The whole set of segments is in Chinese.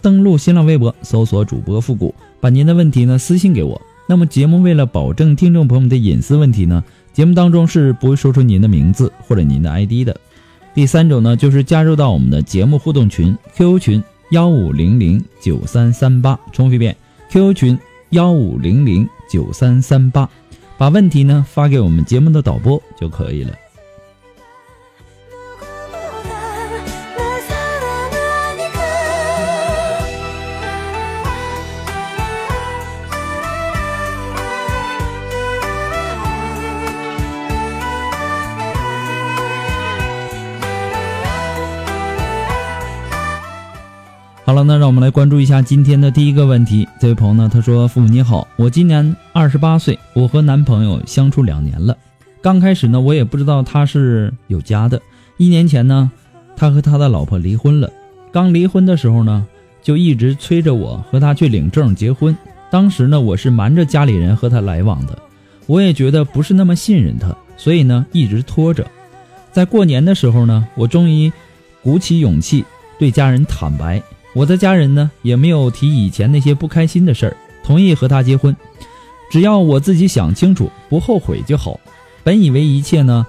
登录新浪微博，搜索主播复古，把您的问题呢私信给我。那么节目为了保证听众朋友们的隐私问题呢，节目当中是不会说出您的名字或者您的 ID 的。第三种呢，就是加入到我们的节目互动群 QQ 群幺五零零九三三八，重复一遍 QQ 群幺五零零九三三八，把问题呢发给我们节目的导播就可以了。我们来关注一下今天的第一个问题。这位朋友呢，他说：“父母你好，我今年二十八岁，我和男朋友相处两年了。刚开始呢，我也不知道他是有家的。一年前呢，他和他的老婆离婚了。刚离婚的时候呢，就一直催着我和他去领证结婚。当时呢，我是瞒着家里人和他来往的，我也觉得不是那么信任他，所以呢，一直拖着。在过年的时候呢，我终于鼓起勇气对家人坦白。”我的家人呢也没有提以前那些不开心的事儿，同意和他结婚，只要我自己想清楚不后悔就好。本以为一切呢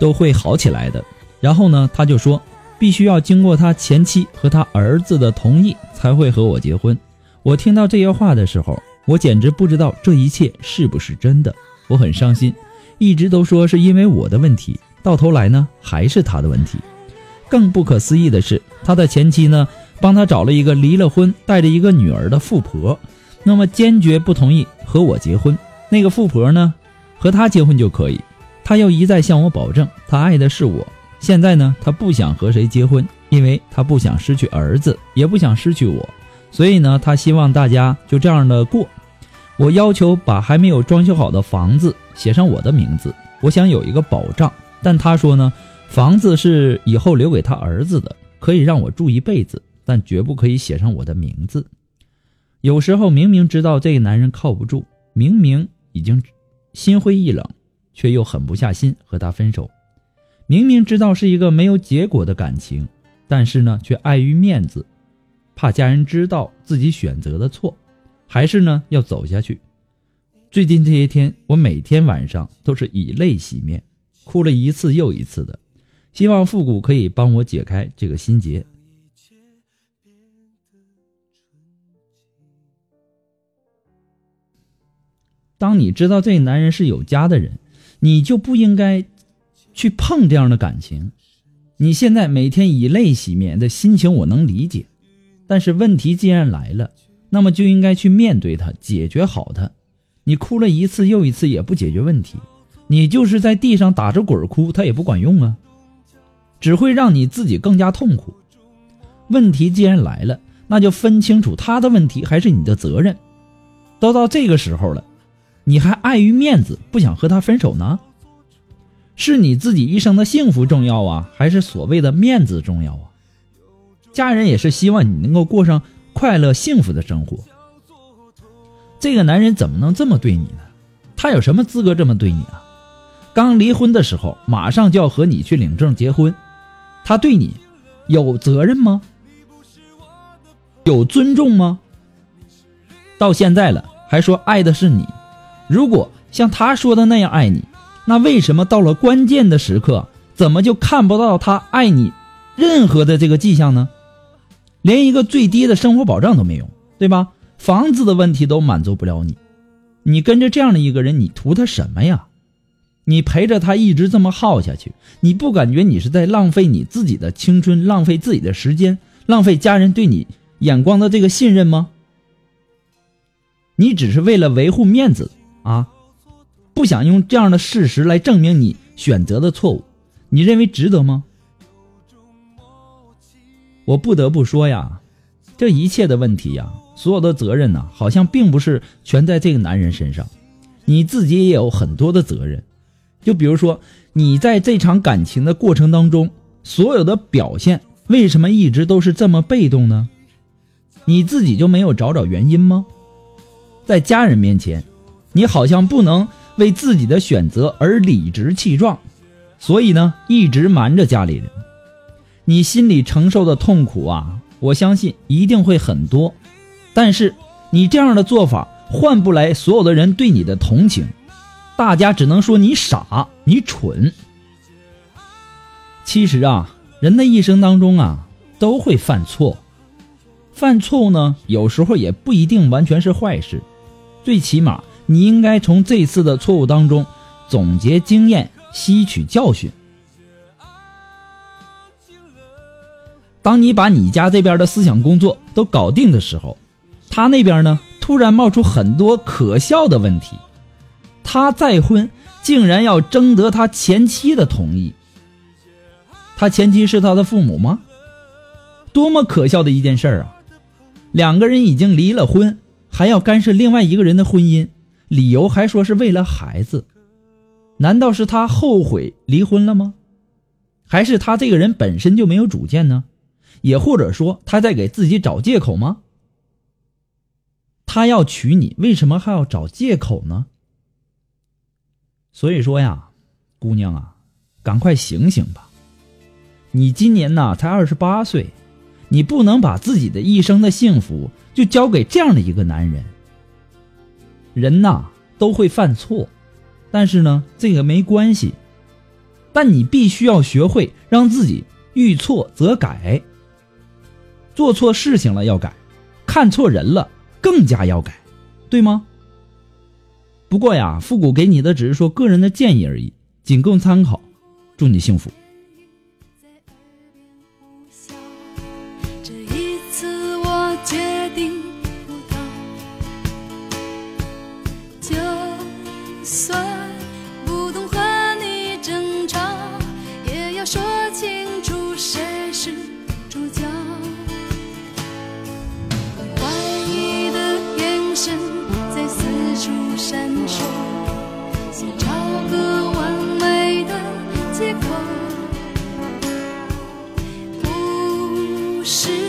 都会好起来的，然后呢他就说必须要经过他前妻和他儿子的同意才会和我结婚。我听到这些话的时候，我简直不知道这一切是不是真的，我很伤心。一直都说是因为我的问题，到头来呢还是他的问题。更不可思议的是，他的前妻呢。帮他找了一个离了婚、带着一个女儿的富婆，那么坚决不同意和我结婚。那个富婆呢，和他结婚就可以。他又一再向我保证，他爱的是我。现在呢，他不想和谁结婚，因为他不想失去儿子，也不想失去我。所以呢，他希望大家就这样的过。我要求把还没有装修好的房子写上我的名字，我想有一个保障。但他说呢，房子是以后留给他儿子的，可以让我住一辈子。但绝不可以写上我的名字。有时候明明知道这个男人靠不住，明明已经心灰意冷，却又狠不下心和他分手。明明知道是一个没有结果的感情，但是呢，却碍于面子，怕家人知道自己选择的错，还是呢要走下去。最近这些天，我每天晚上都是以泪洗面，哭了一次又一次的。希望复古可以帮我解开这个心结。当你知道这男人是有家的人，你就不应该去碰这样的感情。你现在每天以泪洗面的心情我能理解，但是问题既然来了，那么就应该去面对它，解决好它。你哭了一次又一次也不解决问题，你就是在地上打着滚哭，它也不管用啊，只会让你自己更加痛苦。问题既然来了，那就分清楚他的问题还是你的责任。都到这个时候了。你还碍于面子不想和他分手呢？是你自己一生的幸福重要啊，还是所谓的面子重要啊？家人也是希望你能够过上快乐幸福的生活。这个男人怎么能这么对你呢？他有什么资格这么对你啊？刚离婚的时候，马上就要和你去领证结婚，他对你有责任吗？有尊重吗？到现在了，还说爱的是你。如果像他说的那样爱你，那为什么到了关键的时刻，怎么就看不到他爱你任何的这个迹象呢？连一个最低的生活保障都没有，对吧？房子的问题都满足不了你，你跟着这样的一个人，你图他什么呀？你陪着他一直这么耗下去，你不感觉你是在浪费你自己的青春，浪费自己的时间，浪费家人对你眼光的这个信任吗？你只是为了维护面子啊，不想用这样的事实来证明你选择的错误，你认为值得吗？我不得不说呀，这一切的问题呀，所有的责任呢，好像并不是全在这个男人身上，你自己也有很多的责任。就比如说，你在这场感情的过程当中，所有的表现为什么一直都是这么被动呢？你自己就没有找找原因吗？在家人面前，你好像不能为自己的选择而理直气壮，所以呢，一直瞒着家里人。你心里承受的痛苦啊，我相信一定会很多，但是你这样的做法换不来所有的人对你的同情，大家只能说你傻，你蠢。其实啊，人的一生当中啊都会犯错，犯错误呢有时候也不一定完全是坏事，最起码你应该从这次的错误当中总结经验，吸取教训。当你把你家这边的思想工作都搞定的时候，他那边呢突然冒出很多可笑的问题。他再婚竟然要征得他前妻的同意。他前妻是他的父母吗？多么可笑的一件事啊！两个人已经离了婚，还要干涉另外一个人的婚姻，理由还说是为了孩子。难道是他后悔离婚了吗？还是他这个人本身就没有主见呢？也或者说他在给自己找借口吗？他要娶你，为什么还要找借口呢？所以说呀，姑娘啊，赶快醒醒吧！你今年呐才二十八岁，你不能把自己的一生的幸福就交给这样的一个男人。人呐都会犯错，但是呢这个没关系，但你必须要学会让自己遇错则改。做错事情了要改，看错人了更加要改，对吗？不过呀，复古给你的只是说个人的建议而已，仅供参考。祝你幸福。是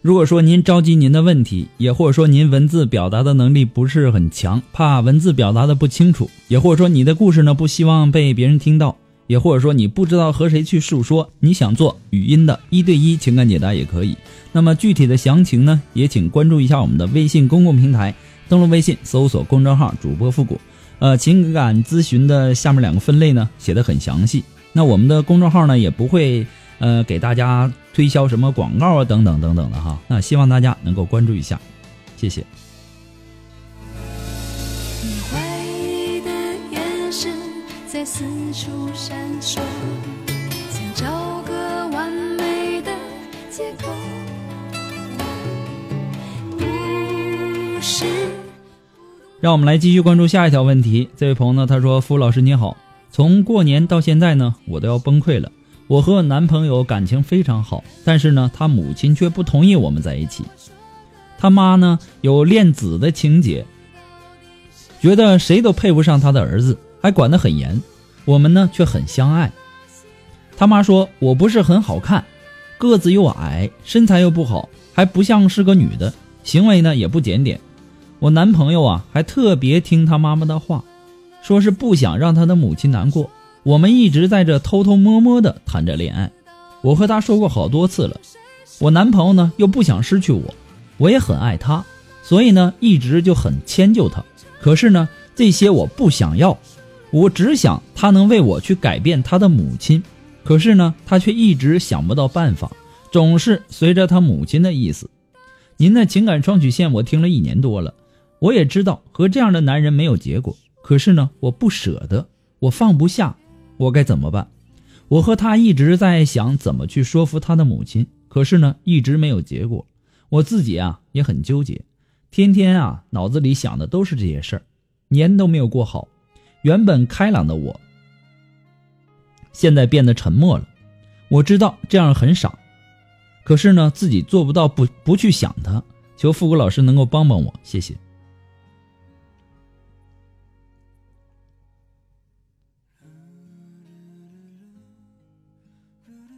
如果说您着急您的问题，也或者说您文字表达的能力不是很强，怕文字表达的不清楚，也或者说你的故事呢不希望被别人听到，也或者说你不知道和谁去诉说，你想做语音的一对一情感解答也可以。那么具体的详情呢，也请关注一下我们的微信公共平台，登录微信搜索公众号主播复古。呃，情感咨询的下面两个分类呢写的很详细。那我们的公众号呢也不会呃给大家推销什么广告啊等等等等的哈。那希望大家能够关注一下，谢谢。四处闪烁，想找个完美的借口。不是让我们来继续关注下一条问题。这位朋友呢，他说：“付老师你好，从过年到现在呢，我都要崩溃了。我和我男朋友感情非常好，但是呢，他母亲却不同意我们在一起。他妈呢有恋子的情节，觉得谁都配不上他的儿子，还管得很严。我们呢却很相爱，他妈说我不是很好看，个子又矮，身材又不好，还不像是个女的，行为呢也不检点。我男朋友啊还特别听他妈妈的话，说是不想让他的母亲难过。我们一直在这偷偷摸摸的谈着恋爱，我和他说过好多次了。我男朋友呢又不想失去我，我也很爱他，所以呢一直就很迁就他。可是呢这些我不想要，我只想他能为我去改变他的母亲。可是呢他却一直想不到办法，总是随着他母亲的意思。您的情感双曲线我听了一年多了，我也知道和这样的男人没有结果。可是呢我不舍得，我放不下，我该怎么办？我和他一直在想怎么去说服他的母亲。可是呢，一直没有结果。我自己啊也很纠结，天天啊脑子里想的都是这些事儿，年都没有过好。原本开朗的我，现在变得沉默了。我知道这样很傻，可是呢，自己做不到不不去想他。求复古老师能够帮帮我，谢谢。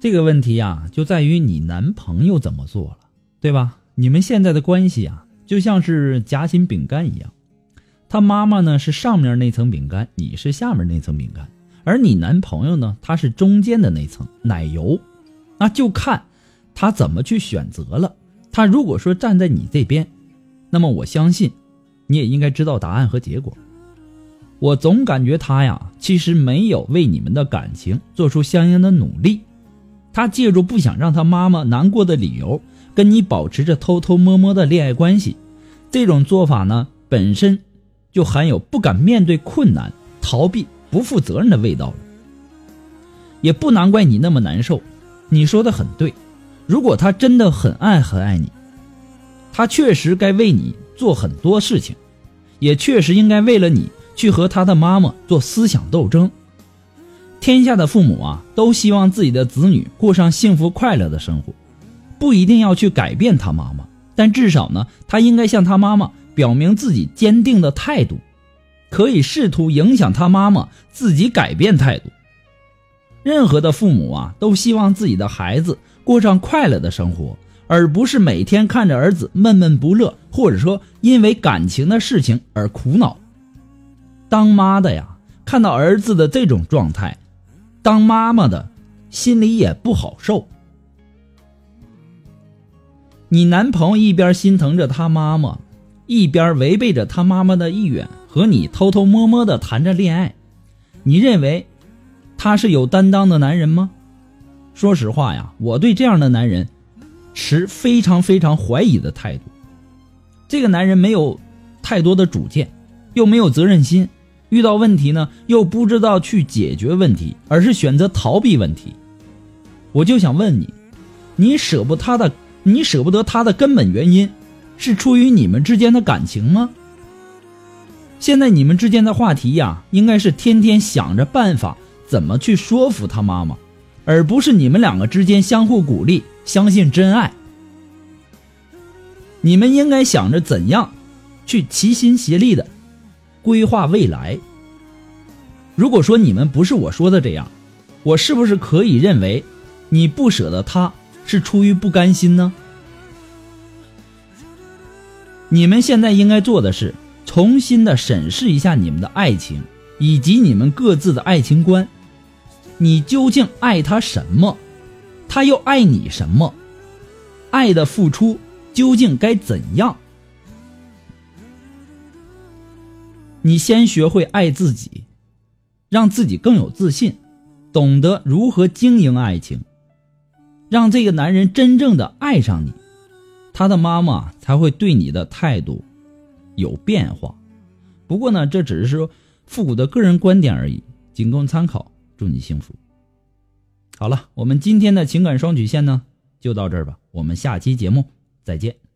这个问题呀，就在于你男朋友怎么做了，对吧？你们现在的关系啊，就像是夹心饼干一样，他妈妈呢是上面那层饼干，你是下面那层饼干，而你男朋友呢，他是中间的那层奶油，那就看他怎么去选择了。他如果说站在你这边，那么我相信你也应该知道答案和结果。我总感觉他呀，其实没有为你们的感情做出相应的努力。他借助不想让他妈妈难过的理由，跟你保持着偷偷摸摸的恋爱关系，这种做法呢，本身就含有不敢面对困难、逃避、不负责任的味道了。也不难怪你那么难受。你说的很对，如果他真的很爱很爱你，他确实该为你做很多事情，也确实应该为了你去和他的妈妈做思想斗争。天下的父母啊，都希望自己的子女过上幸福快乐的生活，不一定要去改变他妈妈，但至少呢，他应该向他妈妈表明自己坚定的态度，可以试图影响他妈妈自己改变态度。任何的父母啊，都希望自己的孩子过上快乐的生活，而不是每天看着儿子闷闷不乐，或者说因为感情的事情而苦恼。当妈的呀，看到儿子的这种状态。当妈妈的心里也不好受。你男朋友一边心疼着他妈妈，一边违背着他妈妈的意愿和你偷偷摸摸的谈着恋爱，你认为他是有担当的男人吗？说实话呀，我对这样的男人持非常非常怀疑的态度。这个男人没有太多的主见，又没有责任心。遇到问题呢，又不知道去解决问题，而是选择逃避问题。我就想问你，你舍不他的，你舍不得他的根本原因，是出于你们之间的感情吗？现在你们之间的话题呀，应该是天天想着办法怎么去说服他妈妈，而不是你们两个之间相互鼓励，相信真爱。你们应该想着怎样去齐心协力的。规划未来。如果说你们不是我说的这样，我是不是可以认为你不舍得他是出于不甘心呢？你们现在应该做的是重新的审视一下你们的爱情以及你们各自的爱情观。你究竟爱他什么？他又爱你什么？爱的付出究竟该怎样？你先学会爱自己，让自己更有自信，懂得如何经营爱情，让这个男人真正的爱上你，他的妈妈才会对你的态度有变化。不过呢，这只是说复古的个人观点而已，仅供参考。祝你幸福。好了，我们今天的情感双曲线呢，就到这儿吧。我们下期节目再见。